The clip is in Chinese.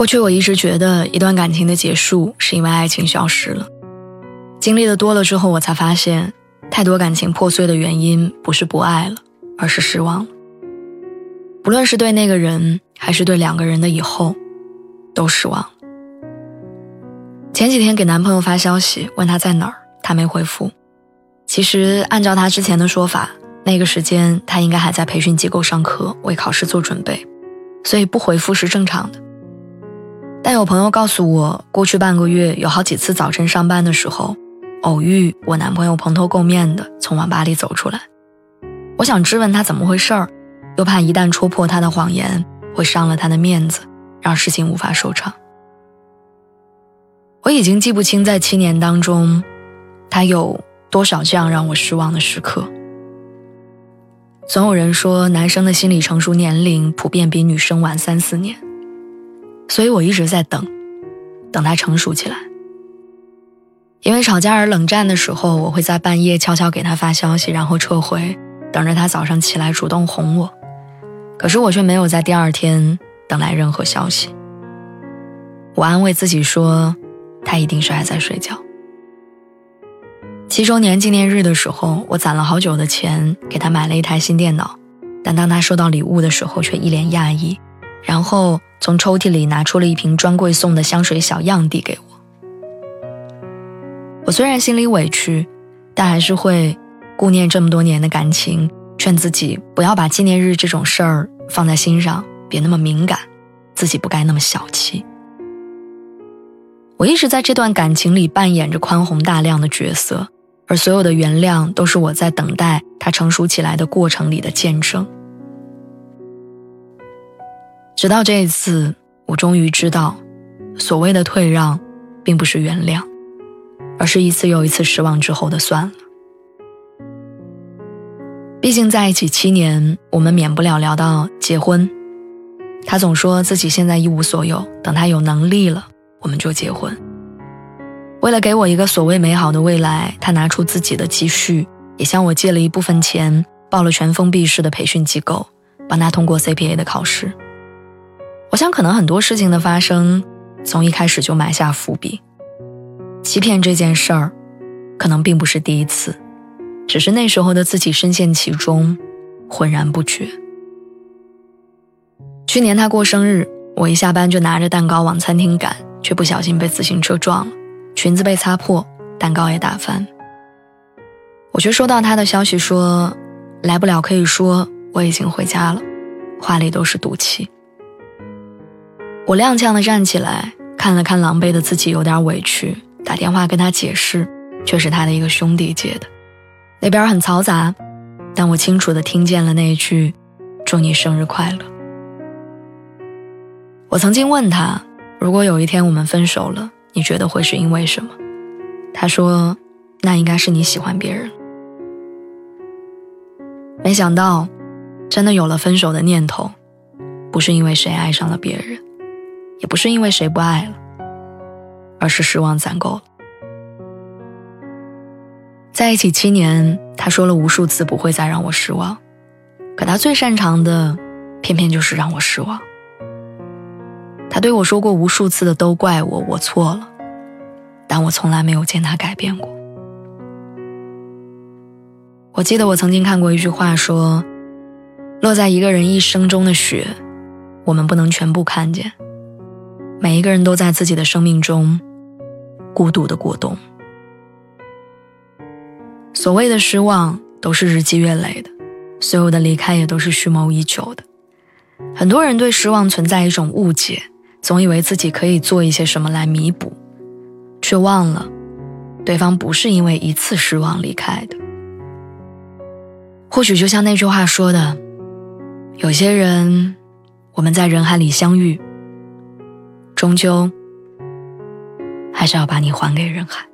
过去我一直觉得，一段感情的结束是因为爱情消失了。经历的多了之后，我才发现，太多感情破碎的原因不是不爱了，而是失望了。不论是对那个人，还是对两个人的以后，都失望了。前几天给男朋友发消息，问他在哪儿，他没回复。其实按照他之前的说法，那个时间他应该还在培训机构上课，为考试做准备，所以不回复是正常的。但有朋友告诉我，过去半个月有好几次早晨上班的时候，偶遇我男朋友蓬头垢面的从网吧里走出来。我想质问他怎么回事儿，又怕一旦戳破他的谎言会伤了他的面子，让事情无法收场。我已经记不清在七年当中，他有多少这样让我失望的时刻。总有人说，男生的心理成熟年龄普遍比女生晚三四年。所以我一直在等，等他成熟起来。因为吵架而冷战的时候，我会在半夜悄悄给他发消息，然后撤回，等着他早上起来主动哄我。可是我却没有在第二天等来任何消息。我安慰自己说，他一定是还在睡觉。七周年纪念日的时候，我攒了好久的钱给他买了一台新电脑，但当他收到礼物的时候，却一脸讶异，然后。从抽屉里拿出了一瓶专柜送的香水小样递给我。我虽然心里委屈，但还是会顾念这么多年的感情，劝自己不要把纪念日这种事儿放在心上，别那么敏感，自己不该那么小气。我一直在这段感情里扮演着宽宏大量的角色，而所有的原谅都是我在等待他成熟起来的过程里的见证。直到这一次，我终于知道，所谓的退让，并不是原谅，而是一次又一次失望之后的算了。毕竟在一起七年，我们免不了聊到结婚。他总说自己现在一无所有，等他有能力了，我们就结婚。为了给我一个所谓美好的未来，他拿出自己的积蓄，也向我借了一部分钱，报了全封闭式的培训机构，帮他通过 CPA 的考试。我想，可能很多事情的发生，从一开始就埋下伏笔。欺骗这件事儿，可能并不是第一次，只是那时候的自己深陷其中，浑然不觉。去年他过生日，我一下班就拿着蛋糕往餐厅赶，却不小心被自行车撞了，裙子被擦破，蛋糕也打翻。我却收到他的消息说，来不了可以说我已经回家了，话里都是赌气。我踉跄地站起来，看了看狼狈的自己，有点委屈，打电话跟他解释，却是他的一个兄弟接的，那边很嘈杂，但我清楚地听见了那一句“祝你生日快乐”。我曾经问他，如果有一天我们分手了，你觉得会是因为什么？他说，那应该是你喜欢别人。没想到，真的有了分手的念头，不是因为谁爱上了别人。也不是因为谁不爱了，而是失望攒够了。在一起七年，他说了无数次不会再让我失望，可他最擅长的，偏偏就是让我失望。他对我说过无数次的都怪我，我错了，但我从来没有见他改变过。我记得我曾经看过一句话说：“落在一个人一生中的雪，我们不能全部看见。”每一个人都在自己的生命中孤独的过冬。所谓的失望都是日积月累的，所有的离开也都是蓄谋已久的。很多人对失望存在一种误解，总以为自己可以做一些什么来弥补，却忘了对方不是因为一次失望离开的。或许就像那句话说的：“有些人，我们在人海里相遇，终究还是要把你还给人海。